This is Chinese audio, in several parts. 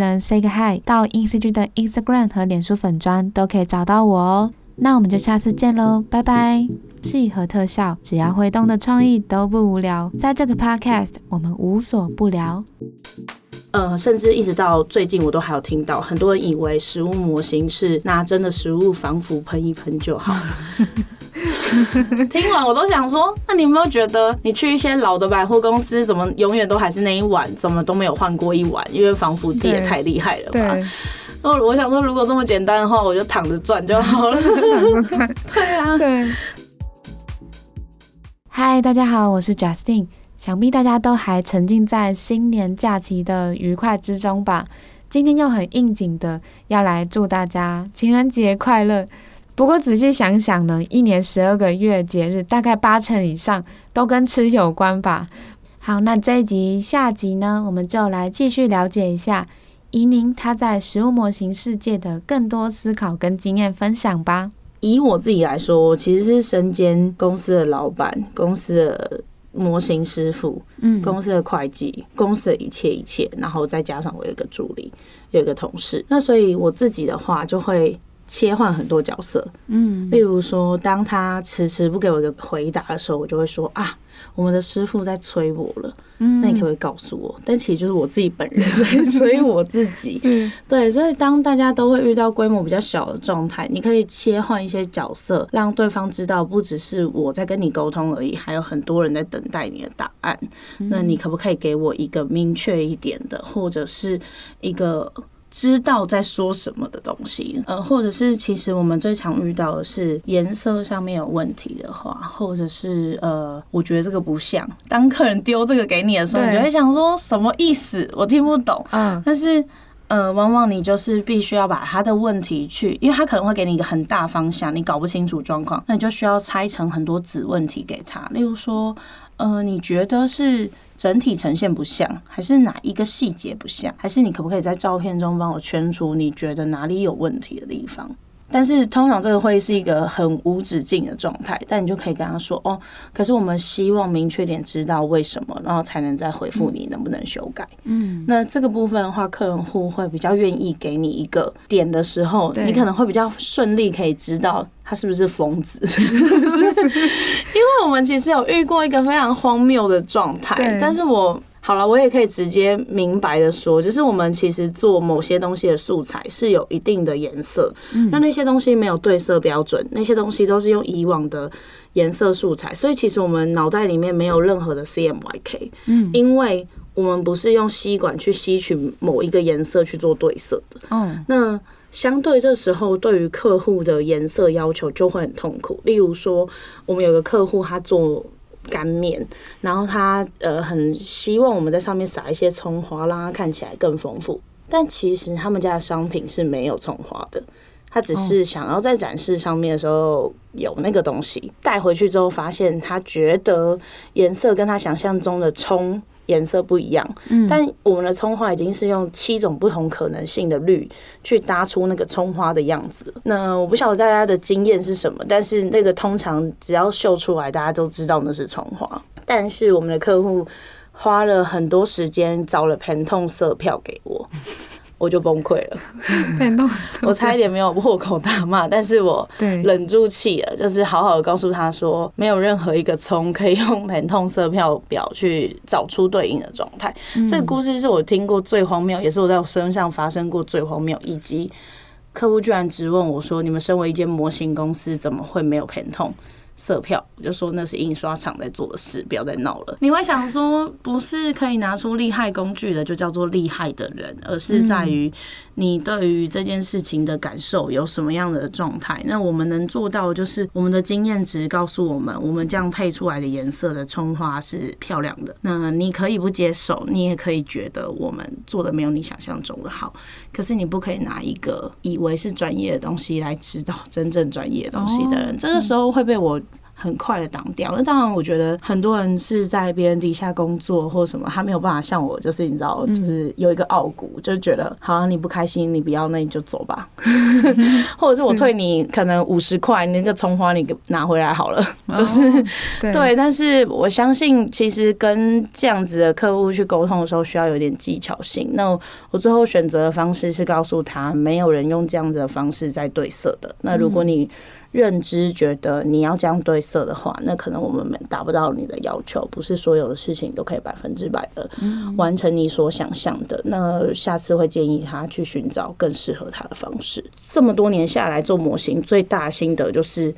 人 say 个 hi，到 INCG 的 Instagram 和脸书粉砖都可以找到我哦。那我们就下次见喽，拜拜！戏和特效，只要会动的创意都不无聊。在这个 podcast，我们无所不聊。呃，甚至一直到最近，我都还有听到很多人以为食物模型是拿真的食物防腐喷一喷就好。听完我都想说，那你有没有觉得，你去一些老的百货公司，怎么永远都还是那一碗，怎么都没有换过一碗？因为防腐剂也太厉害了吧？哦，我想说，如果这么简单的话，我就躺着赚就好了。对啊，对。嗨，大家好，我是 Justine。想必大家都还沉浸在新年假期的愉快之中吧？今天又很应景的要来祝大家情人节快乐。不过仔细想想呢，一年十二个月节日，大概八成以上都跟吃有关吧。好，那这一集下集呢，我们就来继续了解一下宜宁他在食物模型世界的更多思考跟经验分享吧。以我自己来说，其实是身兼公司的老板，公司的模型师傅，嗯，公司的会计，公司的一切一切，然后再加上我有一个助理，有一个同事，那所以我自己的话就会。切换很多角色，嗯，例如说，当他迟迟不给我一个回答的时候，我就会说啊，我们的师傅在催我了，嗯，那你可不可以告诉我？但其实就是我自己本人在 催我自己，对，所以当大家都会遇到规模比较小的状态，你可以切换一些角色，让对方知道不只是我在跟你沟通而已，还有很多人在等待你的答案。那你可不可以给我一个明确一点的，或者是一个？知道在说什么的东西，呃，或者是其实我们最常遇到的是颜色上面有问题的话，或者是呃，我觉得这个不像。当客人丢这个给你的时候，你就会想说什么意思？我听不懂。嗯，但是呃，往往你就是必须要把他的问题去，因为他可能会给你一个很大方向，你搞不清楚状况，那你就需要拆成很多子问题给他。例如说，呃，你觉得是？整体呈现不像，还是哪一个细节不像？还是你可不可以在照片中帮我圈出你觉得哪里有问题的地方？但是通常这个会是一个很无止境的状态，但你就可以跟他说哦，可是我们希望明确点知道为什么，然后才能再回复你能不能修改。嗯，那这个部分的话，客户会比较愿意给你一个点的时候，你可能会比较顺利可以知道他是不是疯子，因为我们其实有遇过一个非常荒谬的状态，但是我。好了，我也可以直接明白的说，就是我们其实做某些东西的素材是有一定的颜色，嗯，那那些东西没有对色标准，那些东西都是用以往的颜色素材，所以其实我们脑袋里面没有任何的 CMYK，嗯，因为我们不是用吸管去吸取某一个颜色去做对色的，嗯，那相对这时候对于客户的颜色要求就会很痛苦。例如说，我们有个客户他做。干面，然后他呃很希望我们在上面撒一些葱花，让它看起来更丰富。但其实他们家的商品是没有葱花的，他只是想要在展示上面的时候有那个东西。带回去之后，发现他觉得颜色跟他想象中的葱。颜色不一样，但我们的葱花已经是用七种不同可能性的绿去搭出那个葱花的样子。那我不晓得大家的经验是什么，但是那个通常只要秀出来，大家都知道那是葱花。但是我们的客户花了很多时间找了 Pantone 色票给我。我就崩溃了，我差一点没有破口大骂，但是我忍住气了，就是好好的告诉他说，没有任何一个葱可以用疼痛色票表去找出对应的状态。这个故事是我听过最荒谬，也是我在我身上发生过最荒谬，以及客户居然质问我说：“你们身为一间模型公司，怎么会没有疼痛？”色票，我就说那是印刷厂在做的事，不要再闹了。你会想说，不是可以拿出厉害工具的就叫做厉害的人，而是在于你对于这件事情的感受有什么样的状态。那我们能做到，就是我们的经验值告诉我们，我们这样配出来的颜色的葱花是漂亮的。那你可以不接受，你也可以觉得我们做的没有你想象中的好。可是你不可以拿一个以为是专业的东西来指导真正专业的东西的人，这个时候会被我。很快的挡掉。那当然，我觉得很多人是在别人底下工作或什么，他没有办法像我，就是你知道，就是有一个傲骨，嗯、就觉得好像你不开心，你不要，那你就走吧，或者是我退你可能五十块，你那个葱花你给拿回来好了，就是、哦、对，对。但是我相信，其实跟这样子的客户去沟通的时候，需要有点技巧性。那我最后选择的方式是告诉他，没有人用这样子的方式在对色的。那如果你认知觉得你要这样对色的话，那可能我们达不到你的要求。不是所有的事情都可以百分之百的完成你所想象的。那下次会建议他去寻找更适合他的方式。这么多年下来做模型，最大心得就是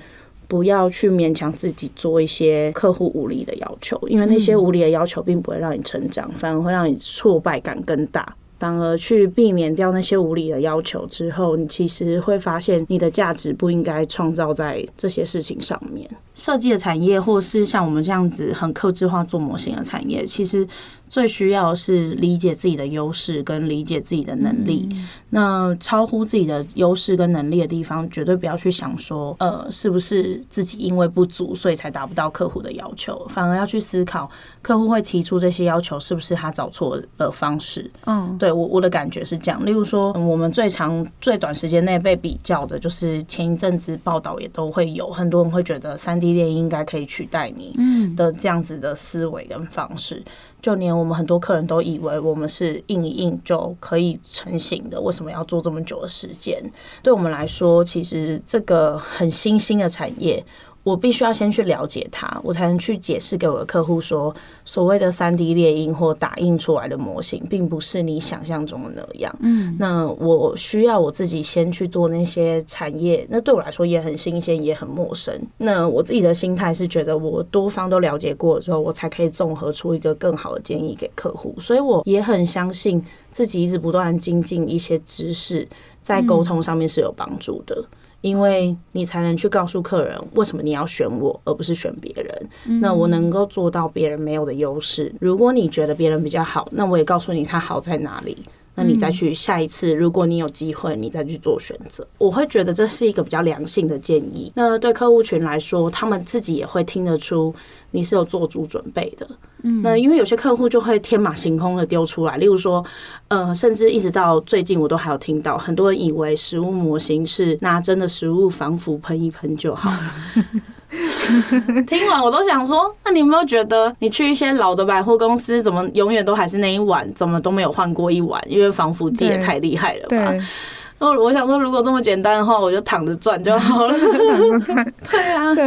不要去勉强自己做一些客户无理的要求，因为那些无理的要求并不会让你成长，反而会让你挫败感更大。反而去避免掉那些无理的要求之后，你其实会发现你的价值不应该创造在这些事情上面。设计的产业，或是像我们这样子很克制化做模型的产业，其实。最需要是理解自己的优势跟理解自己的能力。那超乎自己的优势跟能力的地方，绝对不要去想说，呃，是不是自己因为不足，所以才达不到客户的要求。反而要去思考，客户会提出这些要求，是不是他找错了方式？嗯，对我我的感觉是这样。例如说，我们最长最短时间内被比较的，就是前一阵子报道也都会有很多人会觉得三 D 电影应该可以取代你的这样子的思维跟方式。就连我们很多客人都以为我们是印一印就可以成型的，为什么要做这么久的时间？对我们来说，其实这个很新兴的产业。我必须要先去了解它，我才能去解释给我的客户说，所谓的三 D 猎鹰或打印出来的模型，并不是你想象中的那样。嗯，那我需要我自己先去做那些产业，那对我来说也很新鲜，也很陌生。那我自己的心态是觉得，我多方都了解过之后，我才可以综合出一个更好的建议给客户。所以我也很相信自己一直不断精进一些知识，在沟通上面是有帮助的。因为你才能去告诉客人为什么你要选我，而不是选别人。那我能够做到别人没有的优势。如果你觉得别人比较好，那我也告诉你他好在哪里。那你再去下一次，如果你有机会，你再去做选择。我会觉得这是一个比较良性的建议。那对客户群来说，他们自己也会听得出你是有做足准备的。嗯，那因为有些客户就会天马行空的丢出来，例如说，呃，甚至一直到最近，我都还有听到很多人以为食物模型是拿真的食物防腐喷一喷就好。听完我都想说，那你有没有觉得，你去一些老的百货公司，怎么永远都还是那一碗，怎么都没有换过一碗？因为防腐剂也太厉害了吧？哦，我想说，如果这么简单的话，我就躺着赚就好了。对啊，对。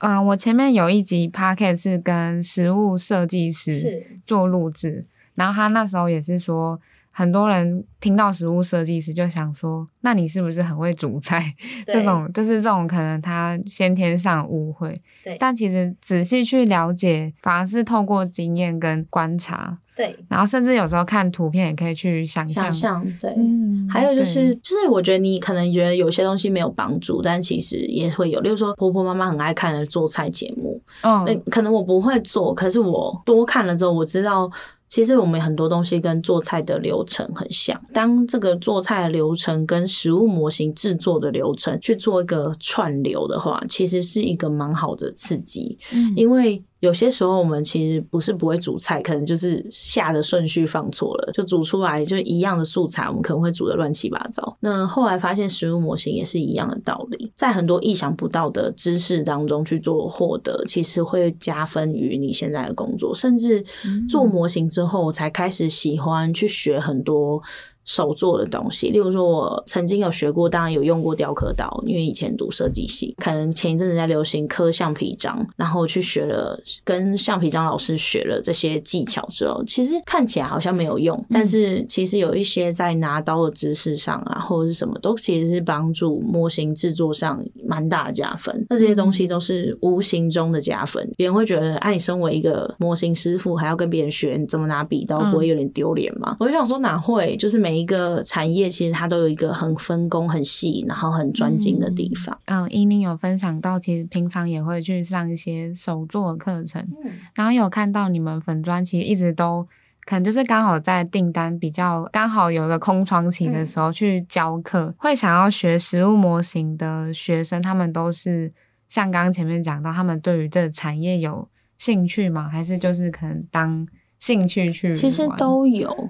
嗯、呃，我前面有一集 podcast 是跟食物设计师做录制，然后他那时候也是说，很多人听到食物设计师就想说，那你是不是很会煮菜？这种就是这种可能他先天上误会。对，但其实仔细去了解，反而是透过经验跟观察。对，然后甚至有时候看图片也可以去想象。想象，对。嗯，还有就是，就是我觉得你可能觉得有些东西没有帮助，但其实也会有。例如说，婆婆妈妈很爱看的做菜节目，哦，那可能我不会做，可是我多看了之后，我知道。其实我们很多东西跟做菜的流程很像。当这个做菜的流程跟食物模型制作的流程去做一个串流的话，其实是一个蛮好的刺激，嗯，因为。有些时候我们其实不是不会煮菜，可能就是下的顺序放错了，就煮出来就一样的素材，我们可能会煮得乱七八糟。那后来发现食物模型也是一样的道理，在很多意想不到的知识当中去做获得，其实会加分于你现在的工作。甚至做模型之后，才开始喜欢去学很多。手做的东西，例如说，我曾经有学过，当然有用过雕刻刀，因为以前读设计系，可能前一阵子在流行刻橡皮章，然后去学了，跟橡皮章老师学了这些技巧之后，其实看起来好像没有用，但是其实有一些在拿刀的知识上啊，或者是什么，都其实是帮助模型制作上蛮大的加分。那这些东西都是无形中的加分，别人会觉得，哎、啊，你身为一个模型师傅，还要跟别人学你怎么拿笔刀，不会有点丢脸吗？我就想说，哪会？就是每一个产业其实它都有一个很分工很细，然后很专精的地方。嗯，伊宁有分享到，其实平常也会去上一些手作的课程，嗯，然后有看到你们粉专其实一直都可能就是刚好在订单比较刚好有一个空窗期的时候去教课，嗯，会想要学实物模型的学生，他们都是像刚刚前面讲到，他们对于这个产业有兴趣吗？还是就是可能当兴趣去？其实都有。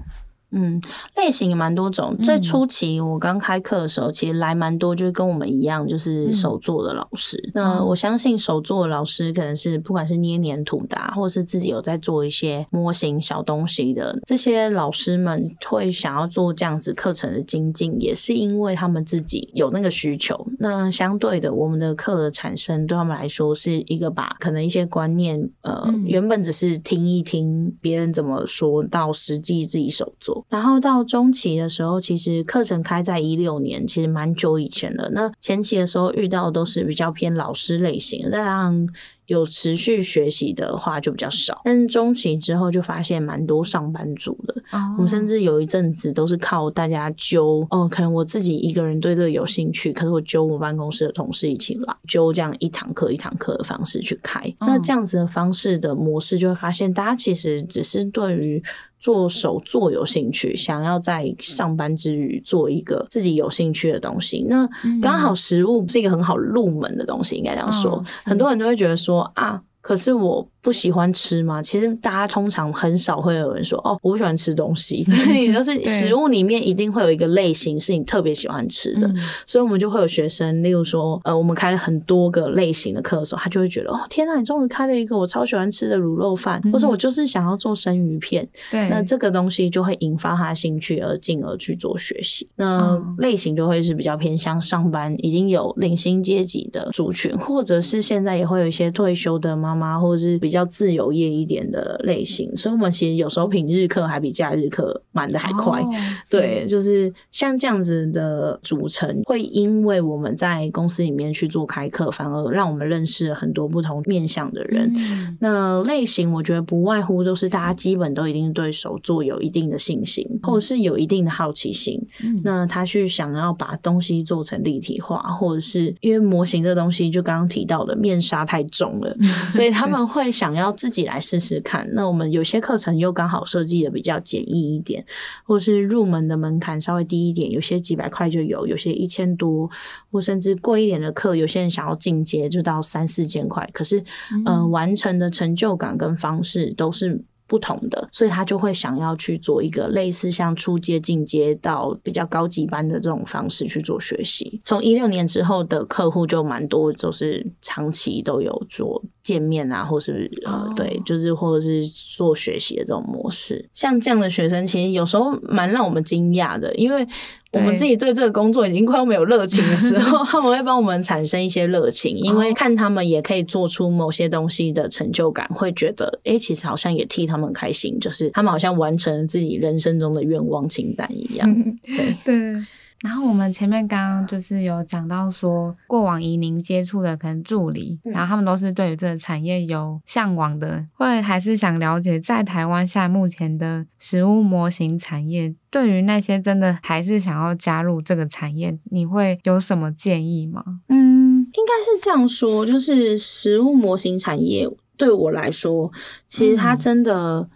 嗯，类型也蛮多种。最初期我刚开课的时候，其实来蛮多，就是跟我们一样，就是手做的老师。嗯、那我相信手做的老师可能是不管是捏黏土的，或者是自己有在做一些模型小东西的这些老师们，会想要做这样子课程的精进，也是因为他们自己有那个需求。那相对的，我们的课的产生对他们来说是一个把可能一些观念，呃，嗯、原本只是听一听别人怎么说到实际自己手做。然后到中期的时候，其实课程开在一六年，其实蛮久以前了。那前期的时候遇到的都是比较偏老师类型的，但有持续学习的话就比较少。但是中期之后就发现蛮多上班族的，oh. 我们甚至有一阵子都是靠大家揪哦，可能我自己一个人对这个有兴趣，可是我揪我办公室的同事一起来揪这样一堂课一堂课的方式去开。Oh. 那这样子的方式的模式，就会发现大家其实只是对于。做手作有兴趣，想要在上班之余做一个自己有兴趣的东西，那刚好食物是一个很好入门的东西，应该这样说。哦，很多人都会觉得说啊，可是我。不喜欢吃吗？其实大家通常很少会有人说哦，我不喜欢吃东西。也就是食物里面一定会有一个类型是你特别喜欢吃的，所以我们就会有学生，例如说，呃，我们开了很多个类型的课的时候，他就会觉得哦，天哪，你终于开了一个我超喜欢吃的卤肉饭，或者我就是想要做生鱼片。对，那这个东西就会引发他兴趣，而进而去做学习。那类型就会是比较偏向上班已经有领薪阶级的族群，或者是现在也会有一些退休的妈妈，或者是比较。要自由业一点的类型，所以我们其实有时候平日课还比假日课满的还快。Oh, 对，就是像这样子的组成，会因为我们在公司里面去做开课，反而让我们认识了很多不同面向的人。嗯、那类型我觉得不外乎都是大家基本都一定对手做有一定的信心，或者是有一定的好奇心。嗯、那他去想要把东西做成立体化，或者是因为模型这东西就刚刚提到的面纱太重了，所以他 们会想。要自己来试试看，那我们有些课程又刚好设计的比较简易一点，或是入门的门槛稍微低一点，有些几百块就有，有些一千多，或甚至贵一点的课，有些人想要进阶就到三四千块，可是，嗯、呃，完成的成就感跟方式都是。不同的，所以他就会想要去做一个类似像初阶、进阶到比较高级班的这种方式去做学习。从一六年之后的客户就蛮多，就是长期都有做见面啊，或是呃，对，就是或者是做学习的这种模式。像这样的学生，其实有时候蛮让我们惊讶的，因为。我们自己对这个工作已经快要没有热情的时候，他们会帮我们产生一些热情，因为看他们也可以做出某些东西的成就感，会觉得，诶，其实好像也替他们开心，就是他们好像完成了自己人生中的愿望清单一样。对 对。然后我们前面刚刚就是有讲到说，过往移民接触的可能助理，然后他们都是对于这个产业有向往的，或者还是想了解在台湾现在目前的食物模型产业，对于那些真的还是想要加入这个产业，你会有什么建议吗？嗯，应该是这样说，就是食物模型产业对我来说，其实它真的。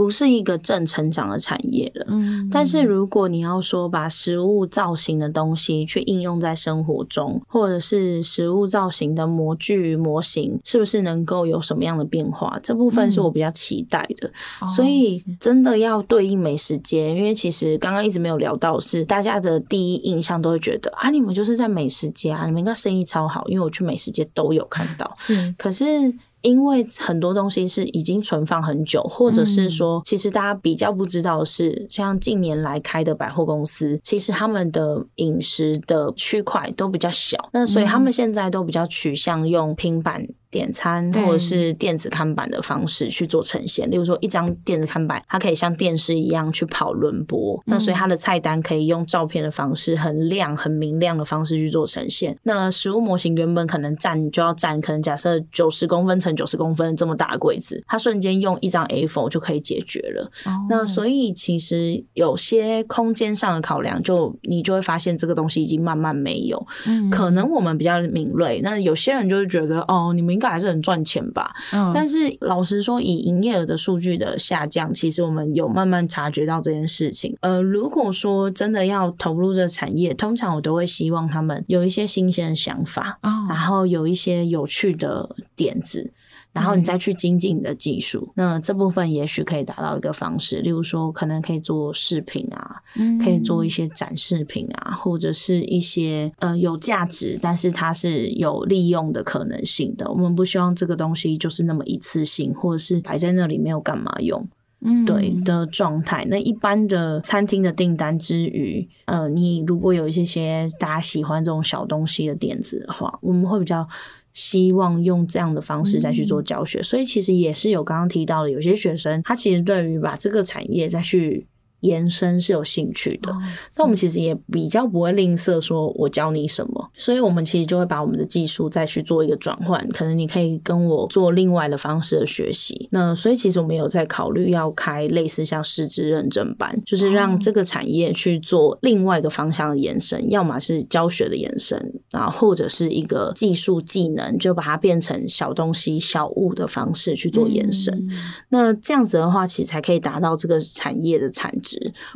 不是一个正成长的产业了，嗯，但是如果你要说把食物造型的东西去应用在生活中，或者是食物造型的模具模型，是不是能够有什么样的变化？这部分是我比较期待的。嗯，所以真的要对应美食街，因为其实刚刚一直没有聊到，是大家的第一印象都会觉得啊，你们就是在美食街啊，你们应该生意超好，因为我去美食街都有看到，是，可是。因为很多东西是已经存放很久，或者是说，其实大家比较不知道的是，像近年来开的百货公司，其实他们的饮食的区块都比较小，那所以他们现在都比较取向用平板。点餐或者是电子看板的方式去做呈现，例如说一张电子看板，它可以像电视一样去跑轮播，嗯、那所以它的菜单可以用照片的方式，很亮、很明亮的方式去做呈现。那食物模型原本可能占就要占，可能假设九十公分乘九十公分这么大的柜子，它瞬间用一张 A4 就可以解决了。哦、那所以其实有些空间上的考量，就你就会发现这个东西已经慢慢没有。嗯、可能我们比较敏锐，那有些人就是觉得哦，你们。该还是很赚钱吧。嗯，但是老实说，以营业额的数据的下降，其实我们有慢慢察觉到这件事情。呃，如果说真的要投入这个产业，通常我都会希望他们有一些新鲜的想法，哦，然后有一些有趣的点子。然后你再去精进你的技术，嗯、那这部分也许可以达到一个方式，例如说可能可以做视频啊，嗯、可以做一些展示品啊，或者是一些呃有价值，但是它是有利用的可能性的。我们不希望这个东西就是那么一次性，或者是摆在那里没有干嘛用，嗯，对的状态。那一般的餐厅的订单之余，呃，你如果有一些些大家喜欢这种小东西的点子的话，我们会比较。希望用这样的方式再去做教学，嗯、所以其实也是有刚刚提到的，有些学生他其实对于把这个产业再去。延伸是有兴趣的，那、哦、我们其实也比较不会吝啬说我教你什么，所以我们其实就会把我们的技术再去做一个转换，可能你可以跟我做另外的方式的学习。那所以其实我们有在考虑要开类似像师资认证班，就是让这个产业去做另外一个方向的延伸，要么是教学的延伸，然后或者是一个技术技能，就把它变成小东西小物的方式去做延伸。嗯、那这样子的话，其实才可以达到这个产业的产值。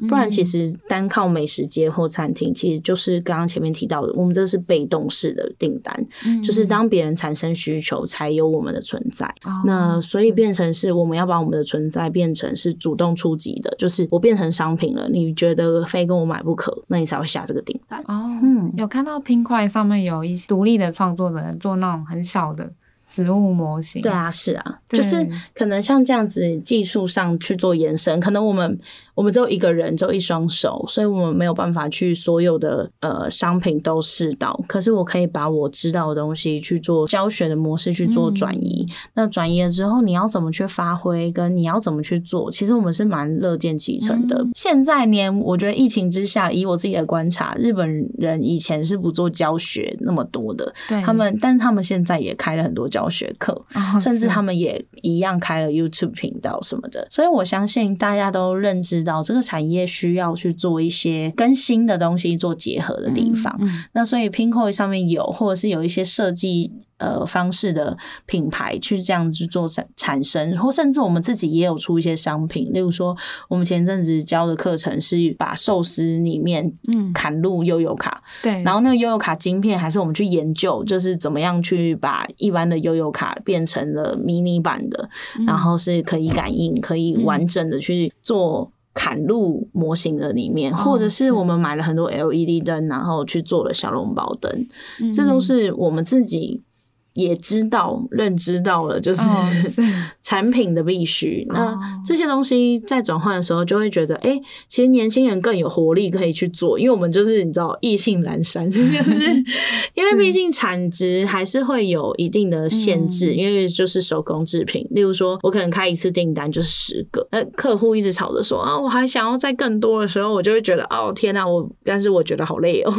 不然，其实单靠美食街或餐厅，其实就是刚刚前面提到的，我们这是被动式的订单，嗯、就是当别人产生需求，才有我们的存在。哦、那所以变成是我们要把我们的存在变成是主动出击的，就是我变成商品了，你觉得非跟我买不可，那你才会下这个订单。哦，嗯，有看到拼块上面有一些独立的创作者做那种很小的。食物模型，对啊，是啊，就是可能像这样子技术上去做延伸，可能我们我们只有一个人，只有一双手，所以我们没有办法去所有的呃商品都试到。可是我可以把我知道的东西去做教学的模式去做转移。嗯、那转移了之后，你要怎么去发挥，跟你要怎么去做，其实我们是蛮乐见其成的。嗯、现在连我觉得疫情之下，以我自己的观察，日本人以前是不做教学那么多的，对他们，但是他们现在也开了很多教。学课，甚至他们也一样开了 YouTube 频道什么的，所以我相信大家都认知到这个产业需要去做一些跟新的东西做结合的地方。嗯嗯、那所以 Pinkoi 上面有，或者是有一些设计。呃，方式的品牌去这样子做产产生，或甚至我们自己也有出一些商品，例如说，我们前阵子教的课程是把寿司里面嗯砍入悠悠卡，对，然后那个悠悠卡晶片还是我们去研究，就是怎么样去把一般的悠悠卡变成了迷你版的，嗯、然后是可以感应、可以完整的去做砍入模型的里面，嗯、或者是我们买了很多 LED 灯，然后去做了小笼包灯，嗯、这都是我们自己。也知道、认知到了，就是、oh, 产品的必须。Oh. 那这些东西在转换的时候，就会觉得，哎、欸，其实年轻人更有活力可以去做，因为我们就是你知道，意兴阑珊，就是 因为毕竟产值还是会有一定的限制，嗯、因为就是手工制品。例如说，我可能开一次订单就是十个，那客户一直吵着说啊，我还想要再更多的时候，我就会觉得，哦天哪、啊，我但是我觉得好累哦，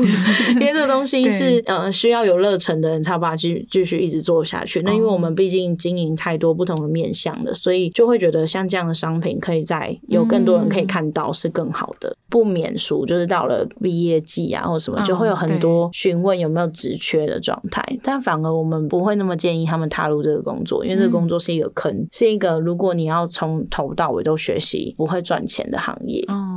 因为这个东西是呃需要有热忱的人才把它继继续。一直做下去，那因为我们毕竟经营太多不同的面向的，所以就会觉得像这样的商品可以在有更多人可以看到是更好的。嗯、不免俗，就是到了毕业季啊或什么，就会有很多询问有没有职缺的状态。哦、但反而我们不会那么建议他们踏入这个工作，因为这个工作是一个坑，嗯、是一个如果你要从头到尾都学习不会赚钱的行业。哦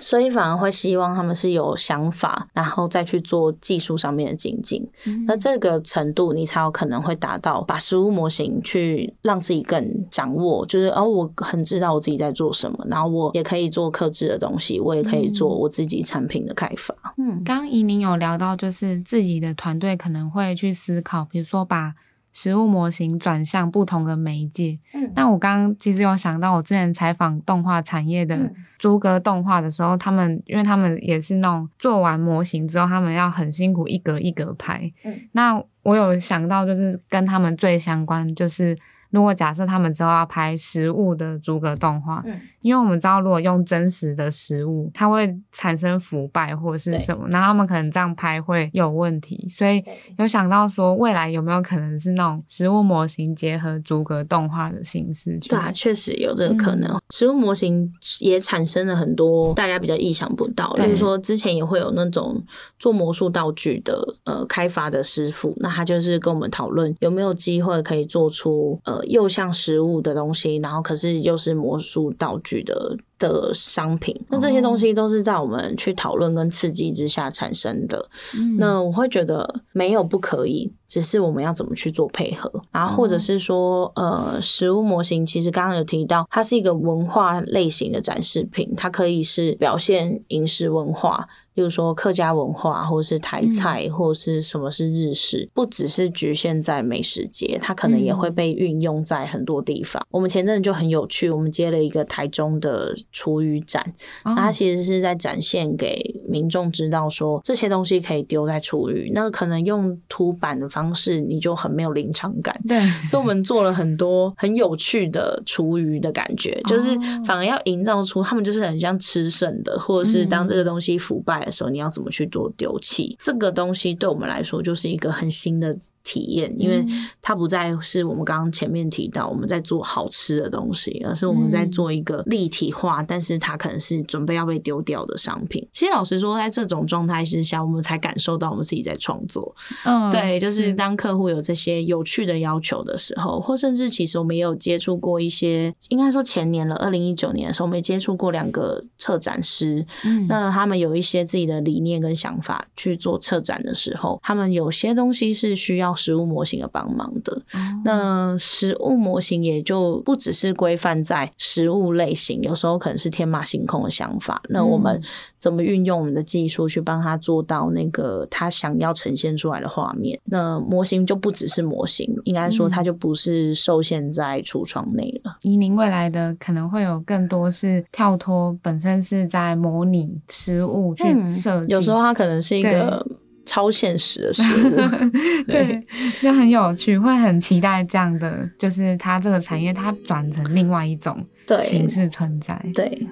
所以反而会希望他们是有想法，然后再去做技术上面的精进。嗯、那这个程度，你才有可能会达到把食物模型去让自己更掌握，就是哦，我很知道我自己在做什么，然后我也可以做克制的东西，我也可以做我自己产品的开发。嗯，刚刚怡宁有聊到，就是自己的团队可能会去思考，比如说把。食物模型转向不同的媒介。嗯，那我刚刚其实有想到，我之前采访动画产业的猪哥动画的时候，他们因为他们也是那种做完模型之后，他们要很辛苦一格一格拍。嗯，那我有想到，就是跟他们最相关就是如果假设他们之后要拍实物的逐格动画，嗯，因为我们知道如果用真实的实物，它会产生腐败或者是什么，然后他们可能这样拍会有问题，所以有想到说未来有没有可能是那种食物模型结合逐格动画的形式？对啊，确实有这个可能。嗯、食物模型也产生了很多大家比较意想不到，比如说之前也会有那种做魔术道具的呃开发的师傅，那他就是跟我们讨论有没有机会可以做出呃又像食物的东西，然后可是又是魔术道具的。的商品，那这些东西都是在我们去讨论跟刺激之下产生的。嗯、那我会觉得没有不可以，只是我们要怎么去做配合，然后或者是说，呃，食物模型其实刚刚有提到，它是一个文化类型的展示品，它可以是表现饮食文化。例如说客家文化，或者是台菜，或者是什么是日式，嗯、不只是局限在美食节，它可能也会被运用在很多地方。嗯、我们前阵子就很有趣，我们接了一个台中的厨余展，哦、它其实是在展现给民众知道说，这些东西可以丢在厨余，那可能用图版的方式，你就很没有临场感。对，所以我们做了很多很有趣的厨余的感觉，就是反而要营造出他们就是很像吃剩的，或者是当这个东西腐败的。时候你要怎么去做丢弃？这个东西对我们来说就是一个很新的体验，因为它不再是我们刚刚前面提到我们在做好吃的东西，而是我们在做一个立体化，但是它可能是准备要被丢掉的商品。其实老实说，在这种状态之下，我们才感受到我们自己在创作。嗯，对，就是当客户有这些有趣的要求的时候，或甚至其实我们也有接触过一些，应该说前年了，二零一九年的时候，我们也接触过两个策展师。嗯，那他们有一些自己的理念跟想法去做策展的时候，他们有些东西是需要食物模型的帮忙的。嗯、那食物模型也就不只是规范在食物类型，有时候可能是天马行空的想法。那我们怎么运用我们的技术去帮他做到那个他想要呈现出来的画面？那模型就不只是模型，应该说它就不是受限在橱窗内了。以您未来的可能会有更多是跳脱本身是在模拟食物去设计、嗯，有时候它可能是一个。超现实的事物，对，就很有趣，会很期待这样的，就是它这个产业它转成另外一种形式存在。对，对，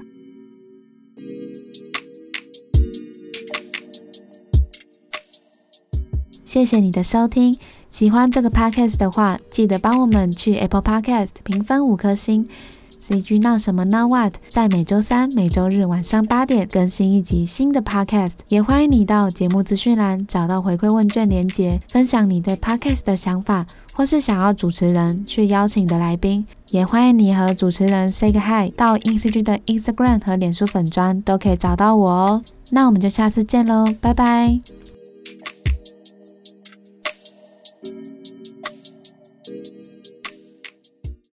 谢谢你的收听，喜欢这个 podcast 的话，记得帮我们去 Apple Podcast 评分五颗星。CG 闹什么闹 What 在每周三、每周日晚上八点更新一集新的 Podcast，也欢迎你到节目资讯栏找到回馈问卷连结，分享你对 Podcast 的想法，或是想要主持人去邀请的来宾，也欢迎你和主持人 say 个 hi，到 INCG 的 Instagram 和脸书粉砖都可以找到我哦。那我们就下次见喽，拜拜。